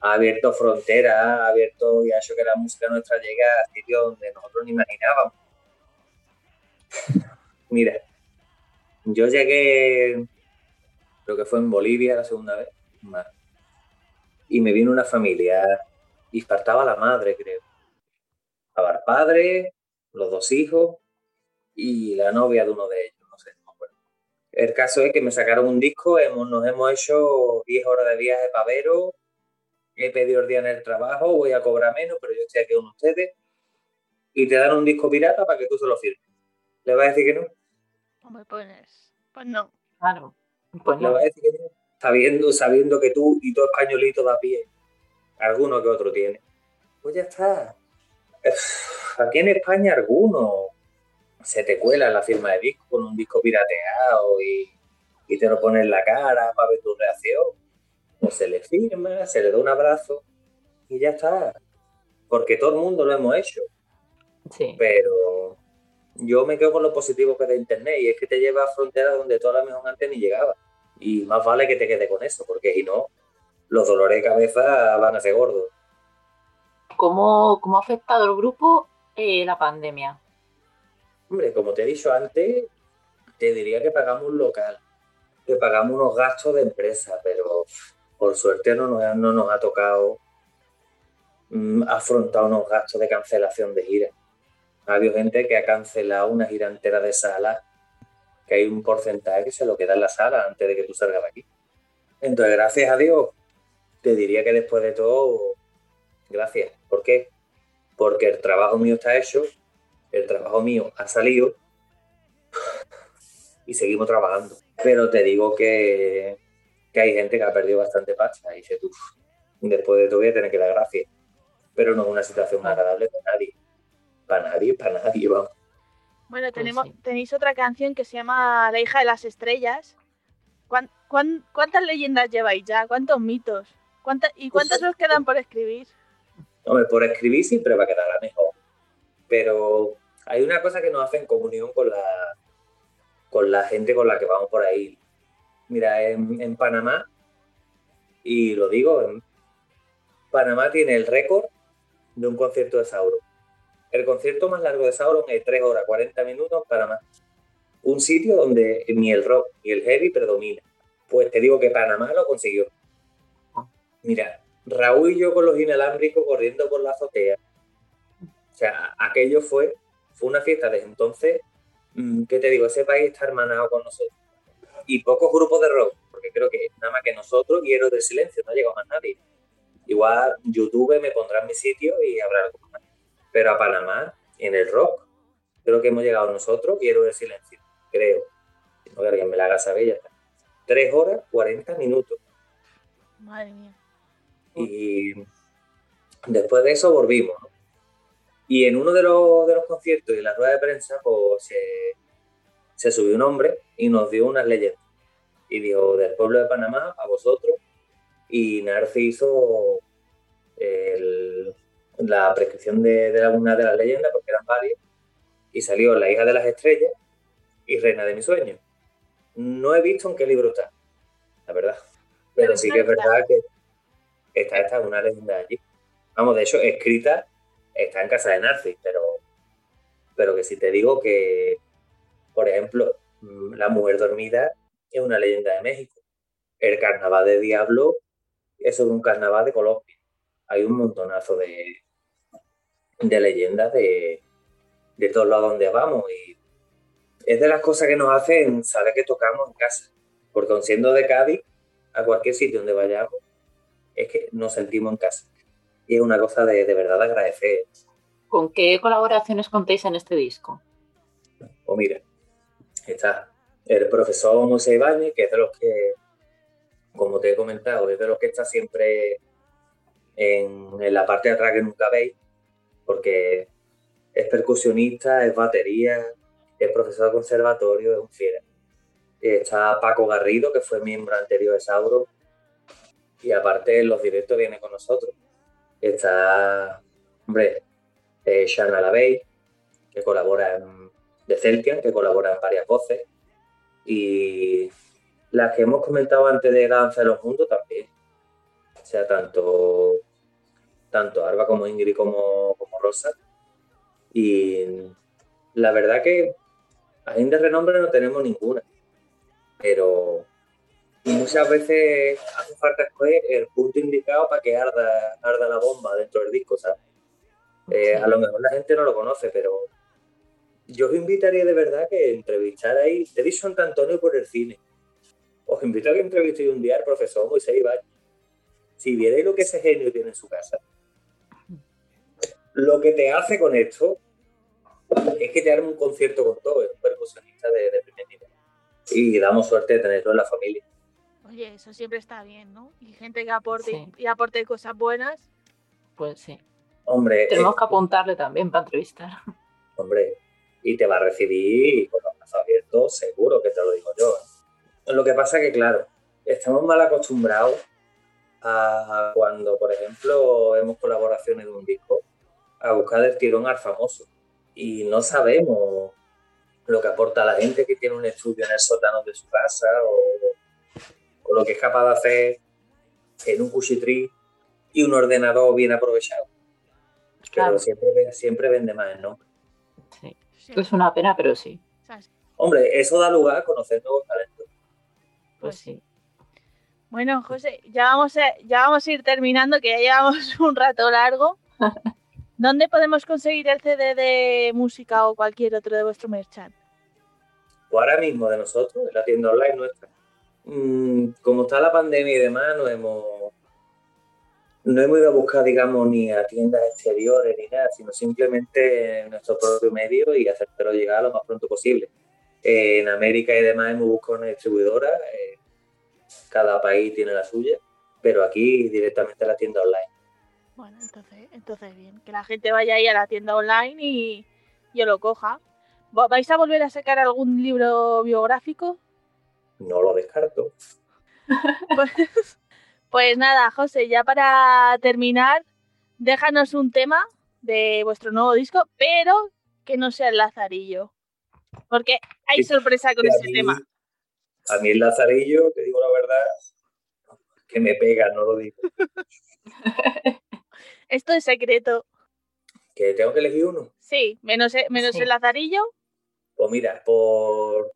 ha abierto fronteras, ha abierto y ha hecho que la música nuestra llegue a sitios donde nosotros ni imaginábamos. (laughs) Mira, yo llegué, creo que fue en Bolivia la segunda vez, más, y me vino una familia y faltaba la madre, creo. Estaba el padre, los dos hijos y la novia de uno de ellos, no sé, no me acuerdo. El caso es que me sacaron un disco, hemos, nos hemos hecho 10 horas de viaje para Vero, he pedido el día en el trabajo, voy a cobrar menos, pero yo estoy aquí con ustedes, y te dan un disco pirata para que tú se lo firmes. ¿Le vas a decir que no? Pues, pues no. Claro. Pues ¿Le no. vas a decir que no? Sabiendo, sabiendo que tú y todo españolito da pie, alguno que otro tiene. Pues ya está. Aquí en España alguno se te cuela en la firma de disco con un disco pirateado y, y te lo pone en la cara para ver tu reacción. O se le firma, se le da un abrazo y ya está. Porque todo el mundo lo hemos hecho. Sí. Pero yo me quedo con lo positivo que es de Internet y es que te lleva a fronteras donde toda la mejor antes ni llegaba. Y más vale que te quede con eso, porque si no, los dolores de cabeza van a ser gordos. ¿Cómo, cómo ha afectado el grupo eh, la pandemia? Hombre, como te he dicho antes, te diría que pagamos un local, que pagamos unos gastos de empresa, pero por suerte no nos, ha- no nos ha tocado mm, afrontar unos gastos de cancelación de gira. Ha habido gente que ha cancelado una gira entera de sala, que hay un porcentaje que se lo queda en la sala antes de que tú salgas de aquí. Entonces, gracias a Dios, te diría que después de todo, gracias. ¿Por qué? Porque el trabajo mío está hecho, el trabajo mío ha salido y seguimos trabajando. Pero te digo que, que hay gente que ha perdido bastante pasta y dice tú, después de todo voy a tener que dar gracias. Pero no es una situación agradable para nadie. Para nadie, para nadie, vamos. Bueno, Pues tenemos, sí. tenéis otra canción que se llama La hija de las estrellas. ¿Cuán- cuán- cuántas leyendas lleváis ya? ¿Cuántos mitos? ¿Cuánta- ¿Y cuántas os quedan por escribir? Hombre, por escribir siempre va a quedar la mejor. Pero hay una cosa que nos hace en comunión con la, con la gente con la que vamos por ahí. Mira, en, en Panamá, y lo digo, en Panamá tiene el récord de un concierto de Sauron. El concierto más largo de Sauron es 3 horas 40 minutos en Panamá. Un sitio donde ni el rock ni el heavy predomina. Pues te digo que Panamá lo consiguió. Mira, Raúl y yo con los inalámbricos corriendo por la azotea. O sea, aquello fue, fue una fiesta desde entonces. mm, ¿Qué te digo? Ese país está hermanado con nosotros. Y pocos grupos de rock, porque creo que nada más que nosotros y Héroes del Silencio, no ha llegado más nadie. Igual YouTube me pondrá en mi sitio y habrá algo más. Pero a Panamá, en el rock, creo que hemos llegado nosotros Héroes del Silencio. Creo. No que alguien me la haga saber, ya está. 3 horas 40 minutos. Madre mía. Y después de eso volvimos. ¿no? Y en uno de los, de los conciertos y en la rueda de prensa, pues se, se subió un hombre y nos dio unas leyendas. Y dijo, del pueblo de Panamá, a vosotros. Y Narci hizo el- la prescripción de, de algunas de las leyendas, porque eran varias. Y salió La hija de las estrellas y Reina de mis sueños. No he visto en qué libro está, la verdad. Pero Pero sí que es está. verdad que esta, esta es una leyenda allí. Vamos, de hecho, escrita está en casa de Narcis, pero, pero que si te digo que, por ejemplo, mm, La Mujer Dormida es una leyenda de México. El Carnaval de Diablo es sobre un carnaval de Colombia. Hay un montonazo de, de leyendas de, de todos lados donde vamos y es de las cosas que nos hacen saber que tocamos en casa. Porque aun siendo de Cádiz, a cualquier sitio donde vayamos, es que nos sentimos en casa. y es una cosa de, de verdad de agradecer. ¿Con qué colaboraciones contéis en este disco? Pues mira, está el profesor José Ibáñez, que es de los que, como te he comentado, es de los que está siempre en, en la parte de atrás que nunca veis, porque es percusionista, es batería, es profesor de conservatorio, es un fiera. Está Paco Garrido, que fue miembro anterior de Sauro, y aparte en los directos viene con nosotros. Está, hombre, eh, Shana Lavey, que colabora en, de Celtian, que colabora en varias voces, y las que hemos comentado antes de Danza de los Mundos también. O sea, tanto, tanto Arba como Ingrid como, como Rosa. Y la verdad que ahí de renombre no tenemos ninguna. Pero muchas veces hace falta escoger el punto indicado para que arda, arda la bomba dentro del disco, ¿sabes? Eh, a lo mejor la gente no lo conoce, pero yo os invitaría de verdad que entrevistarais, te dicho Santo Antonio por el cine. Os invito a que entrevistéis un día al profesor Moisés Ibáñez. Si vierais lo que ese genio tiene en su casa, lo que te hace con esto es que te arma un concierto con todo, es un percusionista de, de primer nivel. Y damos suerte de tenerlo en la familia. Oye, eso siempre está bien, ¿no? Y gente que aporte Sí. y aporte cosas buenas. Pues sí. Hombre, Tenemos eh, que apuntarle también para entrevistar. hombre, y te va a recibir con los brazos abiertos, seguro que te lo digo yo. ¿eh? Lo que pasa que, claro, estamos mal acostumbrados a cuando, por ejemplo, hemos colaboraciones de un disco, a buscar el tirón al famoso. Y no sabemos lo que aporta la gente que tiene un estudio en el sótano de su casa o, o lo que es capaz de hacer en un cuchitrí y un ordenador bien aprovechado. Pero Claro. siempre, siempre vende más, ¿no? Sí. Sí, Es una pena, pero sí. Hombre, eso da lugar a conocer nuevos talentos. Pues Pues sí. Bueno, José, ya vamos, a, ya vamos a ir terminando, que ya llevamos (laughs) un rato largo. (laughs) ¿Dónde podemos conseguir el CD de música o cualquier otro de vuestro merchant? Pues ahora mismo de nosotros, en la tienda online nuestra, mm, como está la pandemia y demás, no hemos, no hemos ido a buscar, digamos, ni a tiendas exteriores ni nada, sino simplemente en nuestro propio medio y hacértelo llegar lo más pronto posible. En América y demás hemos buscado una distribuidora, eh, cada país tiene la suya, pero aquí directamente en la tienda online. Bueno, entonces, entonces bien, que la gente vaya ahí a la tienda online y yo lo coja. ¿Va- ¿Vais a volver a sacar algún libro biográfico? No lo descarto. (laughs) Pues, pues nada, José, ya para terminar, déjanos un tema de vuestro nuevo disco, pero que no sea el Lazarillo. Porque hay sorpresa con ese mí- tema. A mí el Lazarillo, te digo la verdad, que me pega, no lo digo. (laughs) Esto es secreto. Que tengo que elegir uno. Sí, menos, e- menos Sí. el Lazarillo. Pues mira, por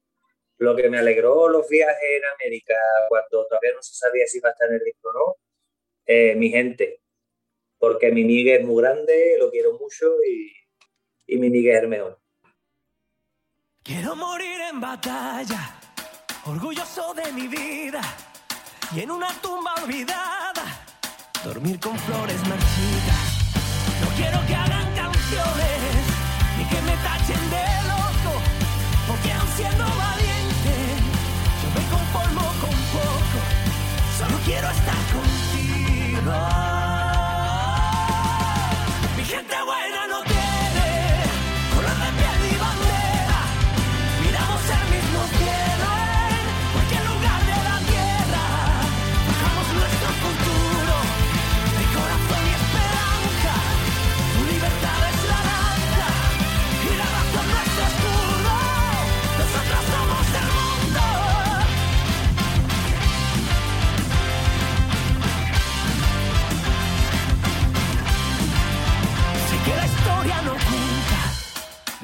lo que me alegró los viajes en América cuando todavía no se sabía si iba a estar en el disco o no, eh, mi gente. Porque mi Miguel es muy grande, lo quiero mucho y, y mi Miguel es el mejor. Quiero morir en batalla, orgulloso de mi vida y en una tumba olvidada, dormir con flores marchitas. Quiero que hagan canciones ni que me tachen de loco, porque aun siendo valiente, yo me conformo con poco. Solo quiero estar contigo.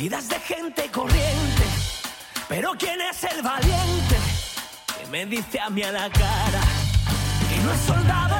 Vidas de gente corriente, pero ¿quién es el valiente que me dice a mí a la cara que no es soldado